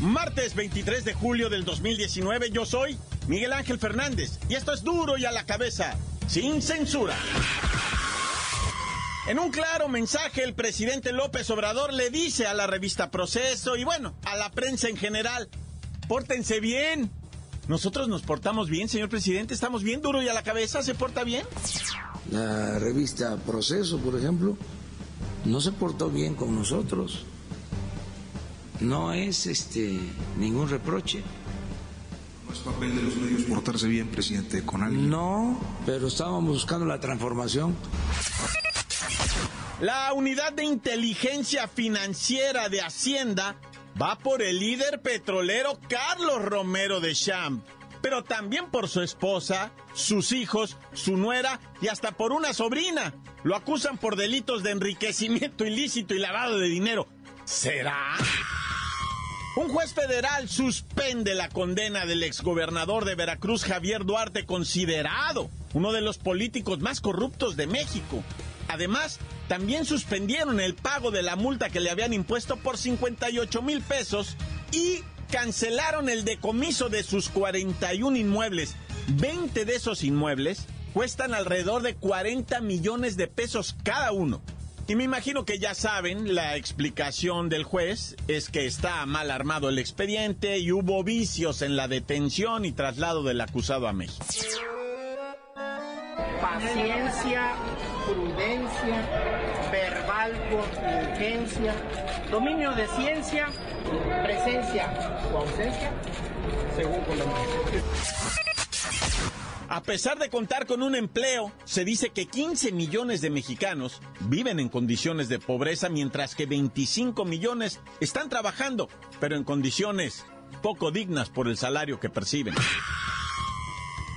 Martes 23 de julio del 2019 yo soy Miguel Ángel Fernández y esto es duro y a la cabeza, sin censura. En un claro mensaje, el presidente López Obrador le dice a la revista Proceso y bueno, a la prensa en general, pórtense bien. Nosotros nos portamos bien, señor presidente, estamos bien duro y a la cabeza, ¿se porta bien? La revista Proceso, por ejemplo, no se portó bien con nosotros. No es este ningún reproche. No es papel de los medios portarse bien, presidente, con alguien. No, pero estábamos buscando la transformación. La unidad de inteligencia financiera de Hacienda va por el líder petrolero Carlos Romero de Champ, pero también por su esposa, sus hijos, su nuera y hasta por una sobrina. Lo acusan por delitos de enriquecimiento ilícito y lavado de dinero. ¿Será? Un juez federal suspende la condena del exgobernador de Veracruz, Javier Duarte, considerado uno de los políticos más corruptos de México. Además, también suspendieron el pago de la multa que le habían impuesto por 58 mil pesos y cancelaron el decomiso de sus 41 inmuebles. 20 de esos inmuebles cuestan alrededor de 40 millones de pesos cada uno. Y me imagino que ya saben, la explicación del juez es que está mal armado el expediente y hubo vicios en la detención y traslado del acusado a México. Paciencia, prudencia, verbal contingencia, dominio de ciencia, presencia o ausencia, según Colombia. A pesar de contar con un empleo, se dice que 15 millones de mexicanos viven en condiciones de pobreza, mientras que 25 millones están trabajando, pero en condiciones poco dignas por el salario que perciben.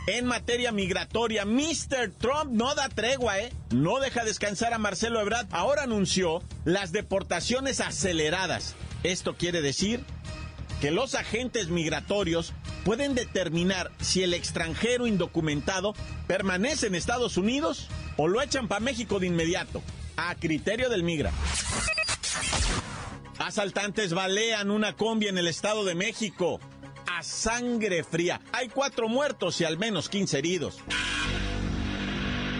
En materia migratoria, Mr. Trump no da tregua, ¿eh? No deja descansar a Marcelo Ebrard. Ahora anunció las deportaciones aceleradas. Esto quiere decir que los agentes migratorios pueden determinar si el extranjero indocumentado permanece en Estados Unidos o lo echan para México de inmediato, a criterio del migra. Asaltantes balean una combi en el Estado de México a sangre fría. Hay cuatro muertos y al menos 15 heridos.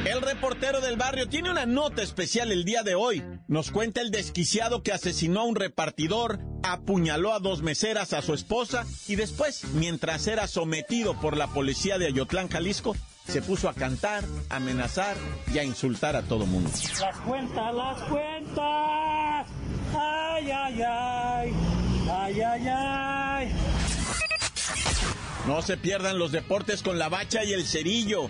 El reportero del barrio tiene una nota especial el día de hoy. Nos cuenta el desquiciado que asesinó a un repartidor, apuñaló a dos meseras, a su esposa y después, mientras era sometido por la policía de Ayotlán, Jalisco, se puso a cantar, a amenazar y a insultar a todo mundo. Las cuentas, las cuentas. Ay, ay, ay. Ay, ay, ay. No se pierdan los deportes con la bacha y el cerillo.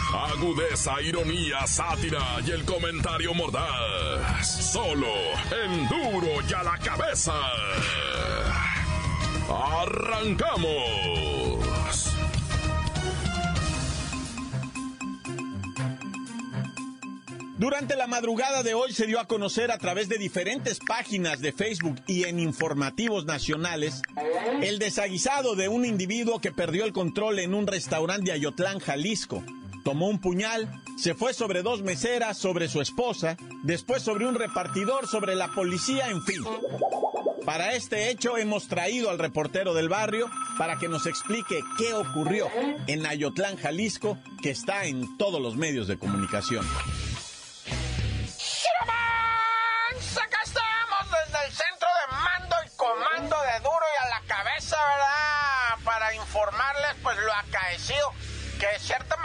Agudeza, ironía, sátira y el comentario mordaz. Solo en duro y a la cabeza. ¡Arrancamos! Durante la madrugada de hoy se dio a conocer a través de diferentes páginas de Facebook y en informativos nacionales el desaguisado de un individuo que perdió el control en un restaurante de Ayotlán, Jalisco. Tomó un puñal, se fue sobre dos meseras, sobre su esposa, después sobre un repartidor, sobre la policía, en fin. Para este hecho hemos traído al reportero del barrio para que nos explique qué ocurrió en Ayotlán, Jalisco, que está en todos los medios de comunicación. Acá estamos desde el centro de mando y comando de duro y a la cabeza, ¿verdad? Para informarles pues lo acaecido, que ciertamente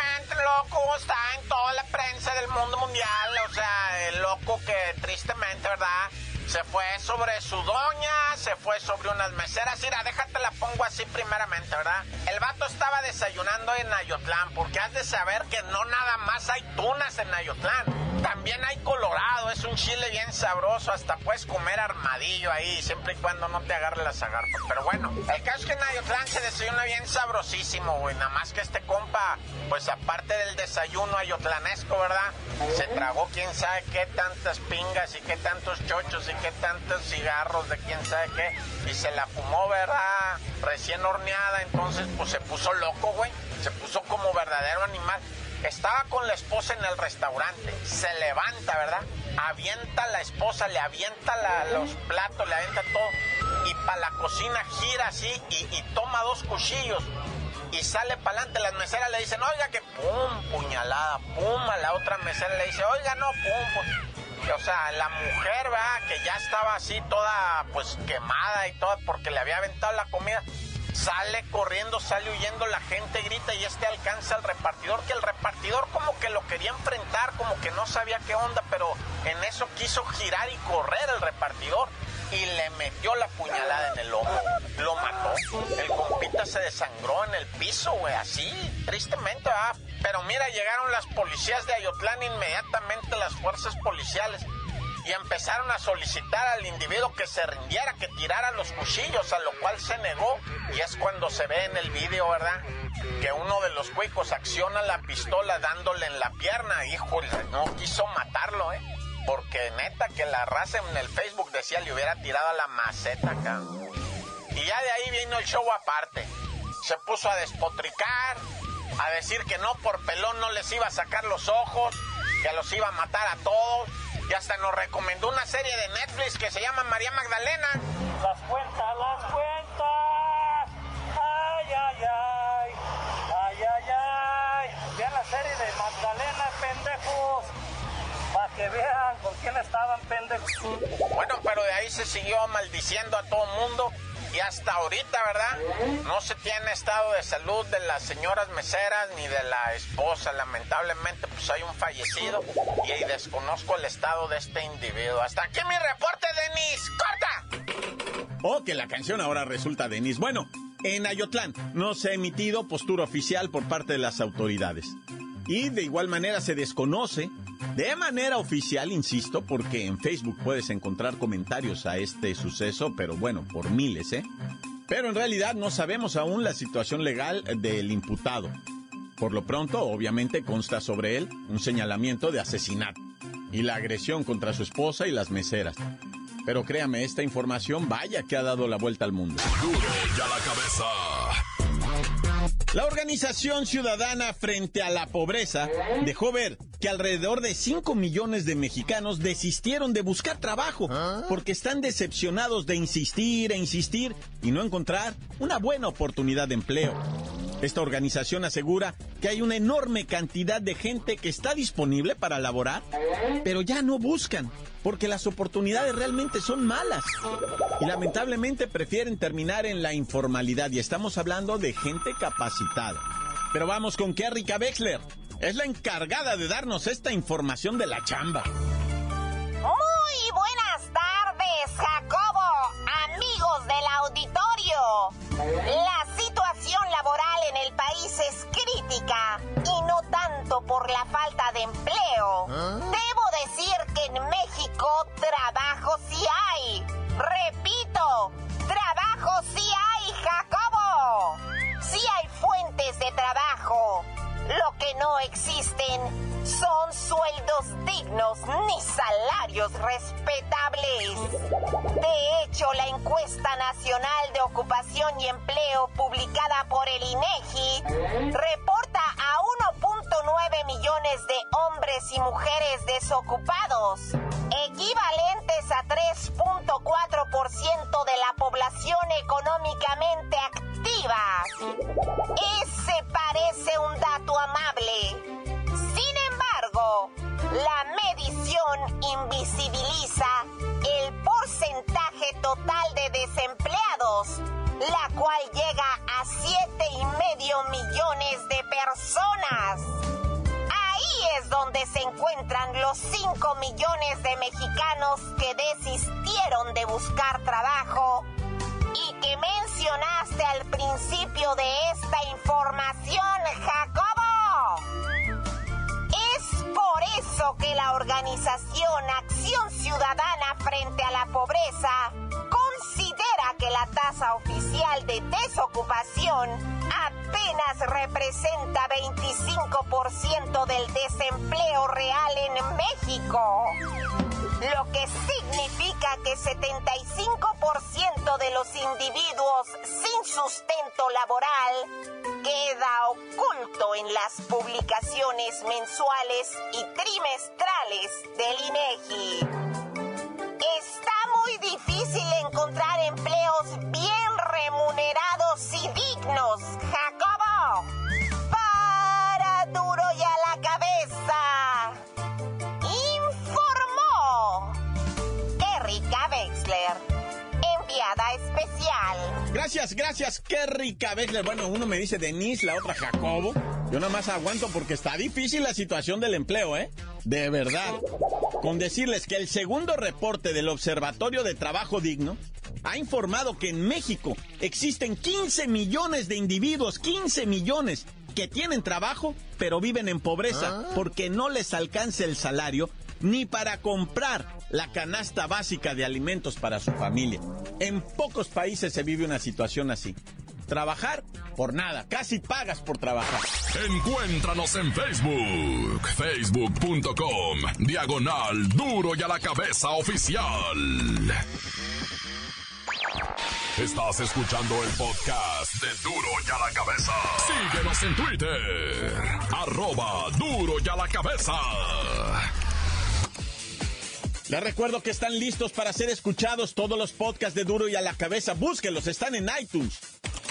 loco está en toda la prensa del mundo mundial, o sea, el loco que tristemente, ¿verdad? Se fue sobre su doña, se fue sobre unas meseras. Mira, déjate la pongo así primeramente, ¿verdad? El vato estaba desayunando en Ayotlán, porque has de saber que no nada más hay tunas en Ayotlán. También hay colorado, es un chile bien sabroso, hasta puedes comer armadillo ahí, siempre y cuando no te agarre las agarpas. Pero bueno, el caso es que en Ayotlán se desayuna bien sabrosísimo, güey. Nada más que este compa, pues aparte del desayuno ayotlanesco, ¿verdad? Se tragó quién sabe qué tantas pingas y qué tantos chochos y qué tantos cigarros de quién sabe qué. Y se la fumó, ¿verdad? Recién horneada, entonces pues se puso loco, güey. Se puso como verdadero animal. Estaba con la esposa en el restaurante, se levanta, ¿verdad? Avienta la esposa, le avienta los platos, le avienta todo. Y para la cocina gira así y, toma dos cuchillos. Y sale para adelante, las meseras le dicen, oiga que pum, puñalada, pum, a la otra mesera le dice, oiga no, pum, pum. O sea, la mujer, ¿verdad? Que ya estaba así toda, pues, quemada y toda porque le había aventado la comida Sale corriendo, sale huyendo, la gente grita y este alcanza al repartidor, que el repartidor como que lo quería enfrentar, como que no sabía qué onda, pero en eso quiso girar y correr el repartidor y le metió la puñalada en el lomo. Lo mató. El compita se desangró en el piso, güey, así, tristemente, ah. Pero mira, llegaron las policías de Ayotlán inmediatamente, las fuerzas policiales y empezaron a solicitar al individuo que se rindiera, que tirara los cuchillos, a lo cual se negó. Y es cuando se ve en el vídeo, ¿verdad? Que uno de los cuicos acciona la pistola dándole en la pierna. Híjole, no quiso matarlo, ¿eh? Porque neta que la raza en el Facebook decía le hubiera tirado a la maceta acá. Y ya de ahí vino el show aparte. Se puso a despotricar, a decir que no por pelón no les iba a sacar los ojos, que los iba a matar a todos y hasta nos recomendó una serie de Netflix que se llama María Magdalena. Las cuentas, las cuentas. Ay, ay, ay. Ay, ay, ay. Vean la serie de Magdalena, pendejos. Para que vean con quién estaban pendejos. Bueno, pero de ahí se siguió maldiciendo a todo el mundo y hasta ahorita, ¿verdad? No se tiene estado de salud de las señoras meseras ni de la esposa. Lamentablemente, pues hay un fallecido y desconozco el estado de este individuo. Hasta aquí mi reporte, Denis. ¡Corta! Oh, que la canción ahora resulta Denis. Bueno, en Ayotlán no se ha emitido postura oficial por parte de las autoridades. Y de igual manera se desconoce, de manera oficial, insisto, porque en Facebook puedes encontrar comentarios a este suceso, pero bueno, por miles, ¿eh? Pero en realidad no sabemos aún la situación legal del imputado. Por lo pronto, obviamente, consta sobre él un señalamiento de asesinato y la agresión contra su esposa y las meseras. Pero créame, esta información vaya que ha dado la vuelta al mundo. ya la cabeza. La organización ciudadana frente a la pobreza dejó ver que alrededor de 5 millones de mexicanos desistieron de buscar trabajo porque están decepcionados de insistir e insistir y no encontrar una buena oportunidad de empleo. Esta organización asegura que hay una enorme cantidad de gente que está disponible para laborar, pero ya no buscan, porque las oportunidades realmente son malas. Y lamentablemente prefieren terminar en la informalidad, y estamos hablando de gente capacitada. Pero vamos con Kerrika Wexler. Es la encargada de darnos esta información de la chamba. Muy buenas tardes, Jacobo, amigos del auditorio. La laboral en el país es crítica y no tanto por la falta de empleo. ¿Ah? Debo decir que en México trabajo sí hay. Repito, trabajo sí hay, Jacobo. Sí hay fuentes de trabajo. Lo que no existen son sueldos dignos ni salarios respetables. De hecho, la encuesta nacional de ocupación y empleo publicada por el INEGI reporta a 1.9 millones de hombres y mujeres desocupados, equivalentes a 3.4% de la población económicamente activa. Ese parece un dato amable la medición invisibiliza el porcentaje total de desempleados, la cual llega a siete y medio millones de personas. Donde se encuentran los 5 millones de mexicanos que desistieron de buscar trabajo y que mencionaste al principio de esta información, Jacobo. Es por eso que la organización Acción Ciudadana frente a la Pobreza que la tasa oficial de desocupación apenas representa 25% del desempleo real en México, lo que significa que 75% de los individuos sin sustento laboral queda oculto en las publicaciones mensuales y trimestrales del INEGI. Está muy difícil encontrar Gracias, gracias, qué rica Wexler. Bueno, uno me dice Denise, la otra Jacobo. Yo nada más aguanto porque está difícil la situación del empleo, ¿eh? De verdad. Con decirles que el segundo reporte del Observatorio de Trabajo Digno ha informado que en México existen 15 millones de individuos, 15 millones, que tienen trabajo, pero viven en pobreza porque no les alcanza el salario ni para comprar la canasta básica de alimentos para su familia. En pocos países se vive una situación así. Trabajar por nada, casi pagas por trabajar. Encuéntranos en Facebook, facebook.com, diagonal duro y a la cabeza oficial. Estás escuchando el podcast de Duro y a la cabeza. Síguenos en Twitter, arroba duro y a la cabeza. Les recuerdo que están listos para ser escuchados todos los podcasts de Duro y a la cabeza. Búsquenlos, están en iTunes.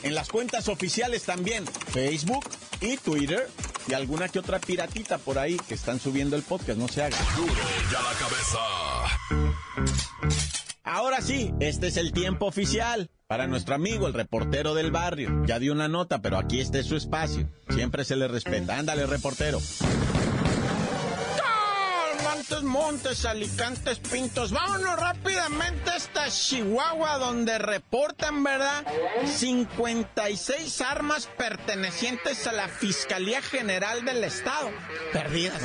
En las cuentas oficiales también, Facebook y Twitter. Y alguna que otra piratita por ahí que están subiendo el podcast, no se haga. Duro y a la cabeza. Ahora sí, este es el tiempo oficial. Para nuestro amigo, el reportero del barrio. Ya dio una nota, pero aquí está su espacio. Siempre se le respeta. Ándale, reportero. Montes, Montes, Alicantes, Pintos. Vámonos rápidamente hasta Chihuahua, donde reportan, ¿verdad? 56 armas pertenecientes a la Fiscalía General del Estado. Perdidas.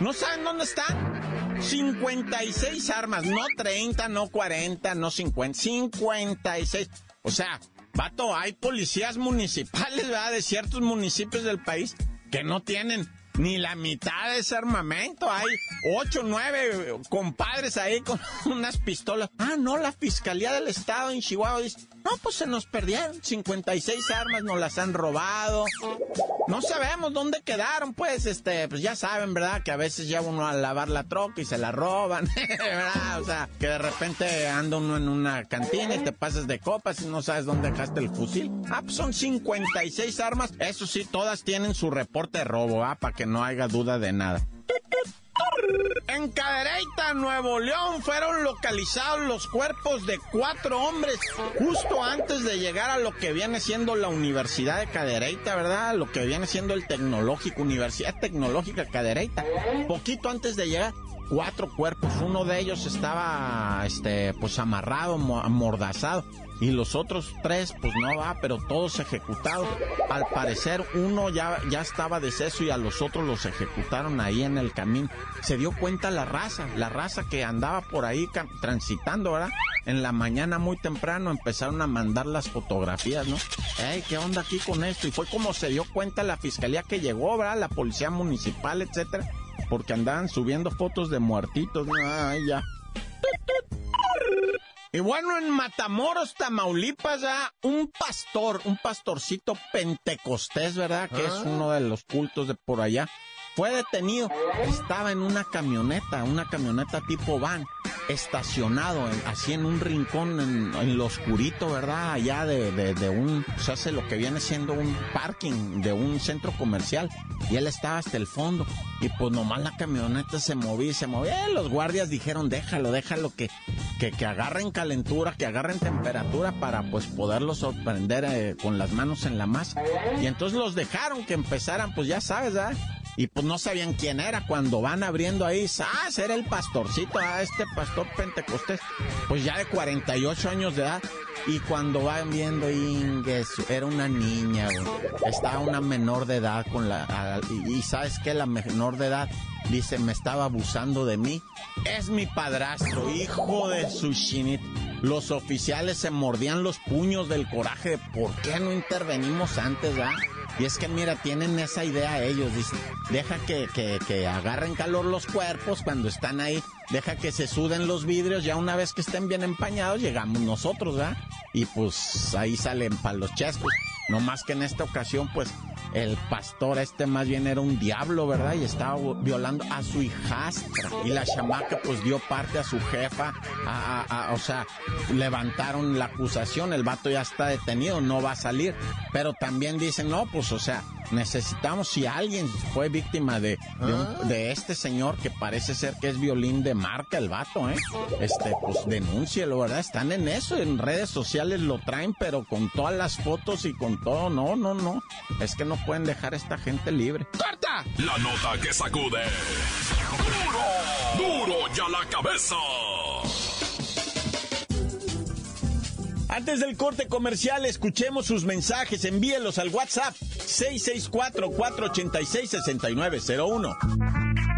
¿No saben dónde están? 56 armas, no 30, no 40, no 50, 56. O sea, vato, hay policías municipales, ¿verdad? De ciertos municipios del país que no tienen ni la mitad de ese armamento. Hay ocho, nueve compadres ahí con unas pistolas. Ah, no, la Fiscalía del Estado en Chihuahua dice, no, pues se nos perdieron 56 armas, nos las han robado. No sabemos dónde quedaron, pues, este, pues ya saben, ¿verdad? Que a veces lleva uno a lavar la troca y se la roban, ¿verdad? O sea, que de repente anda uno en una cantina y te pasas de copas y no sabes dónde dejaste el fusil. Ah, pues son 56 armas. Eso sí, todas tienen su reporte de robo, ¿ah? Para que no haya duda de nada. En Cadereyta, Nuevo León, fueron localizados los cuerpos de cuatro hombres justo antes de llegar a lo que viene siendo la Universidad de Cadereyta, ¿verdad? Lo que viene siendo el tecnológico, Universidad Tecnológica Cadereyta. Poquito antes de llegar, cuatro cuerpos. Uno de ellos estaba, este, pues amarrado, amordazado. Y los otros tres, pues no va, pero todos ejecutados. Al parecer, uno ya, ya estaba deceso y a los otros los ejecutaron ahí en el camino. Se dio cuenta la raza, la raza que andaba por ahí transitando, ¿verdad? En la mañana muy temprano empezaron a mandar las fotografías, ¿no? ¡Ey, qué onda aquí con esto! Y fue como se dio cuenta la fiscalía que llegó, ¿verdad? La policía municipal, etcétera. Porque andaban subiendo fotos de muertitos, ¿no? Ay, ya. Y bueno, en Matamoros, Tamaulipas, ya un pastor, un pastorcito pentecostés, ¿verdad? Que es uno de los cultos de por allá. Fue detenido. Estaba en una camioneta, una camioneta tipo van, estacionado así en un rincón, en, en lo oscurito, ¿verdad? Allá de, de- un, se hace lo que viene siendo un parking de un centro comercial. Y él estaba hasta el fondo. Y pues nomás la camioneta se movía y se movía. Eh, los guardias dijeron, déjalo, déjalo que, que, que agarren calentura, que agarren temperatura para pues poderlo sorprender eh, con las manos en la masa. Y entonces los dejaron que empezaran, pues ya sabes, ¿verdad? Y pues no sabían quién era. Cuando van abriendo ahí, ¡ah! Era el pastorcito, ah, este pastor pentecostés, pues ya de 48 años de edad. Y cuando van viendo Inges, era una niña. Estaba una menor de edad con la... Y, ¿sabes qué? La menor de edad dice, me estaba abusando de mí. Es mi padrastro, hijo de su. Los oficiales se mordían los puños del coraje por qué no intervenimos antes, ¿verdad? Y es que mira, tienen esa idea ellos, dicen, deja que, que, que, agarren calor los cuerpos cuando están ahí, deja que se suden los vidrios, ya una vez que estén bien empañados llegamos nosotros, ¿verdad? Y pues ahí salen para los chescos. No más que en esta ocasión, pues el pastor este más bien era un diablo, ¿verdad? Y estaba violando a su hijastra. Y la chamaca pues dio parte a su jefa, a, o sea, levantaron la acusación, el vato ya está detenido, no va a salir. Pero también dicen, no, pues o sea, necesitamos, si alguien fue víctima de, de, este señor que parece ser que es violín de marca el vato, ¿eh? Este, pues denúncielo, ¿verdad? Están en eso, en redes sociales lo traen, pero con todas las fotos y con todo, no, no, no. Es que no pueden dejar a esta gente libre. ¡Corta! La nota que sacude. ¡Duro! ¡Duro ya la cabeza! Antes del corte comercial, escuchemos sus mensajes. Envíelos al WhatsApp 664-486-6901.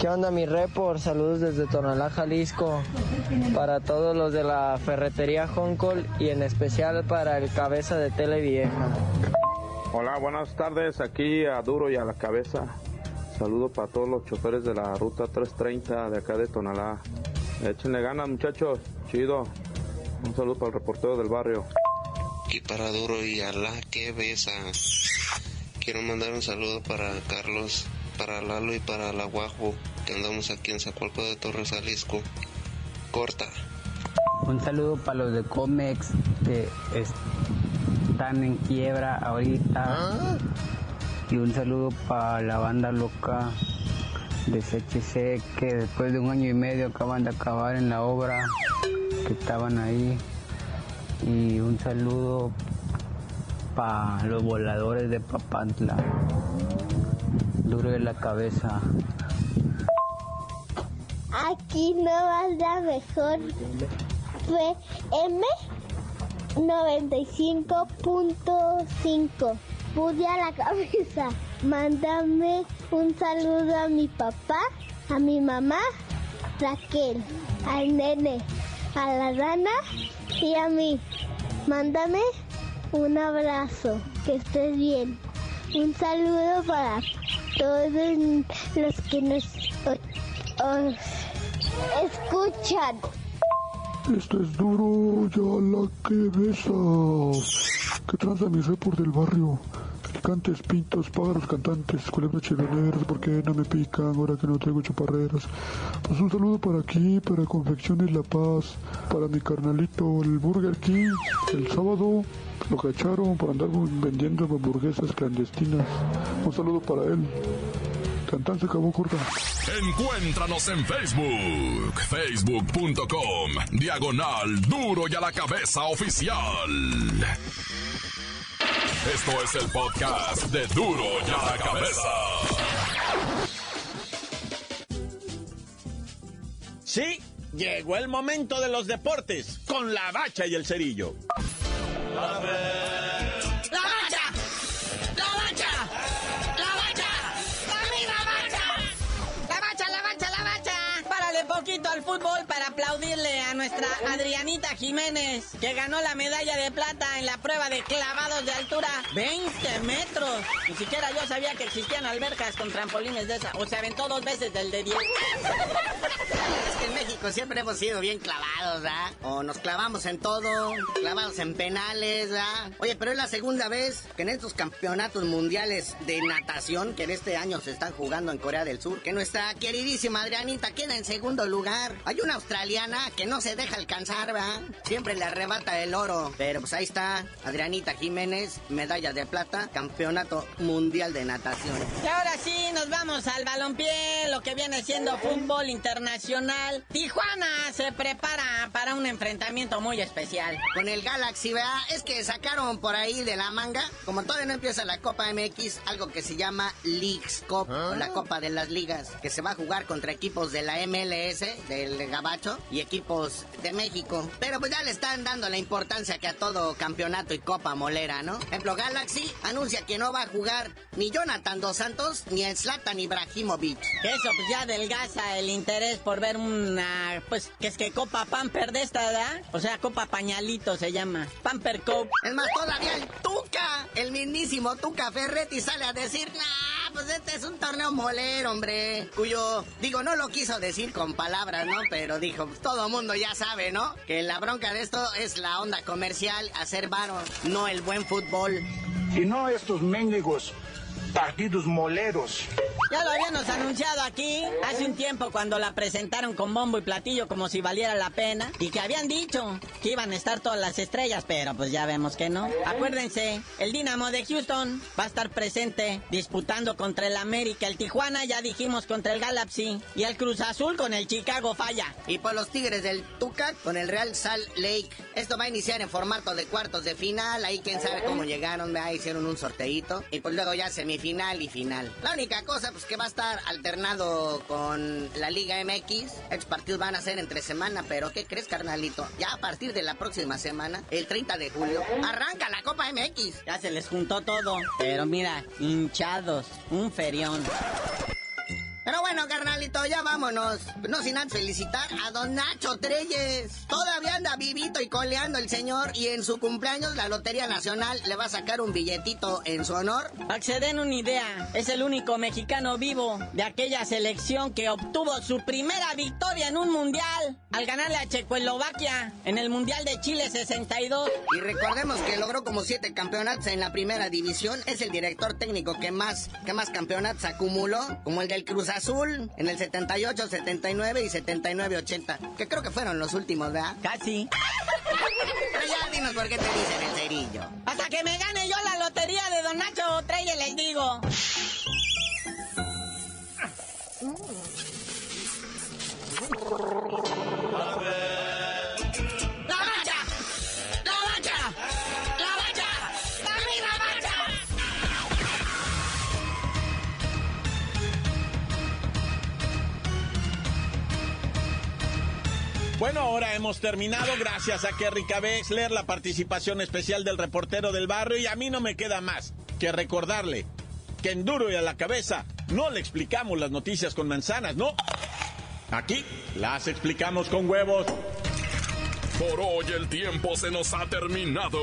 ¿Qué onda mi report? Saludos desde Tonalá, Jalisco. Para todos los de la ferretería Honcol y en especial para el cabeza de tele vieja. Hola, buenas tardes. Aquí a Duro y a la cabeza. Saludo para todos los choferes de la ruta 330 de acá de Tonalá. Échenle ganas muchachos. Chido. Un saludo para el reportero del barrio. Y para Duro y a la cabeza. Quiero mandar un saludo para Carlos para Lalo y para la Guajo, que andamos aquí en Zacualco de Torres, Jalisco. Corta. Un saludo para los de Comex que están en quiebra ahorita. Y un saludo para la banda loca de CHC que después de un año y medio acaban de acabar en la obra que estaban ahí. Y un saludo para los voladores de Papantla duro de la cabeza. Aquí no la mejor. Fue M 95.5. Pude a la cabeza. Mándame un saludo a mi papá, a mi mamá, Raquel, al nene, a la rana y a mí. Mándame un abrazo, que estés bien. Un saludo para todos los que nos escuchan. Esto es duro, ya la. Que tranza mi del barrio. Cantes, pintos, pájaros cantantes, culebras chironeras, porque no me pican ahora que no traigo chaparreras. Pues un saludo para aquí, para Confecciones La Paz, para mi carnalito, el Burger King, el sábado lo cacharon para andar vendiendo hamburguesas clandestinas. Un saludo para él. Cantante se acabó corta. Encuéntranos en Facebook, facebook.com, diagonal duro y a la cabeza oficial. Esto es el podcast de duro y a la cabeza. Sí, llegó el momento de los deportes con la bacha y el cerillo. ¡La nuestra Adrianita Jiménez, que ganó la medalla de plata en la prueba de clavados de altura 20 metros. Ni siquiera yo sabía que existían albercas con trampolines de esa. O se aventó dos veces del de 10. Es que en México siempre hemos sido bien clavados, ¿verdad? O nos clavamos en todo, clavados en penales, ¿verdad? Oye, pero es la segunda vez que en estos campeonatos mundiales de natación que en este año se están jugando en Corea del Sur, que nuestra queridísima Adrianita queda en segundo lugar. Hay una australiana que no se se deja alcanzar, ¿verdad? Siempre le arrebata el oro. Pero pues ahí está, Adrianita Jiménez, medalla de plata, campeonato mundial de natación. Y ahora sí, nos vamos al balompié, lo que viene siendo fútbol internacional. Tijuana se prepara para un enfrentamiento muy especial. Con el Galaxy, ¿verdad? Es que sacaron por ahí de la manga, como todavía no empieza la Copa MX, algo que se llama Leagues Cup, o la Copa de las Ligas, que se va a jugar contra equipos de la MLS, del Gabacho, y equipos de México. Pero pues ya le están dando la importancia que a todo campeonato y Copa Molera, ¿no? Por ejemplo, Galaxy anuncia que no va a jugar ni Jonathan Dos Santos ni el Zlatan Ibrahimovic. Eso pues ya adelgaza el interés por ver una, pues, que es que Copa Pamper de esta, ¿verdad? O sea, Copa Pañalito se llama. Pamper Cup. Es más, todavía el Tuca, el mismísimo Tuca Ferretti sale a decir, nah, pues este es un torneo molero, hombre. Cuyo, digo, no lo quiso decir con palabras, ¿no? Pero dijo, pues, todo mundo ya sabe, ¿no? Que la bronca de esto es la onda comercial, hacer varo, no el buen fútbol. Y no estos mendigos partidos moleros. Ya lo habíamos anunciado aquí hace un tiempo cuando la presentaron con bombo y platillo como si valiera la pena y que habían dicho que iban a estar todas las estrellas, pero pues ya vemos que no. Acuérdense, el Dinamo de Houston va a estar presente disputando contra el América, el Tijuana ya dijimos contra el Galaxy y el Cruz Azul con el Chicago Falla. Y por los Tigres del Tuca con el Real Salt Lake. Esto va a iniciar en formato de cuartos de final, ahí quién sabe cómo llegaron, ¿verdad? hicieron un sorteito y pues luego ya semifinal y final. La única cosa pues que va a estar alternado con la Liga MX. Estos partidos van a ser entre semana, pero ¿qué crees, carnalito? Ya a partir de la próxima semana, el 30 de julio, arranca la Copa MX. Ya se les juntó todo, pero mira, hinchados, un ferión. Pero bueno, carnalito, ya vámonos. No sin antes felicitar a don Nacho Treyes. Todavía anda vivito y coleando el señor y en su cumpleaños la Lotería Nacional le va a sacar un billetito en su honor. Para que se den una idea, es el único mexicano vivo de aquella selección que obtuvo su primera victoria en un mundial al ganarle a Checoslovaquia en el Mundial de Chile 62. Y recordemos que logró como siete campeonatos en la primera división. Es el director técnico que más, que más campeonatos acumuló, como el del Cruz Azul en el 78, 79 y 79-80. Que creo que fueron los últimos, ¿verdad? Casi. Pero ya dinos por qué te dicen el cerillo. Hasta que me gane yo la lotería de Don Nacho Treyes, les digo. Bueno, ahora hemos terminado gracias a Kerry Wexler, la participación especial del reportero del barrio y a mí no me queda más que recordarle que en duro y a la cabeza no le explicamos las noticias con manzanas, no. Aquí las explicamos con huevos. Por hoy el tiempo se nos ha terminado.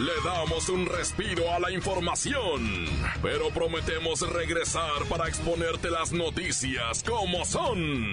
Le damos un respiro a la información, pero prometemos regresar para exponerte las noticias como son.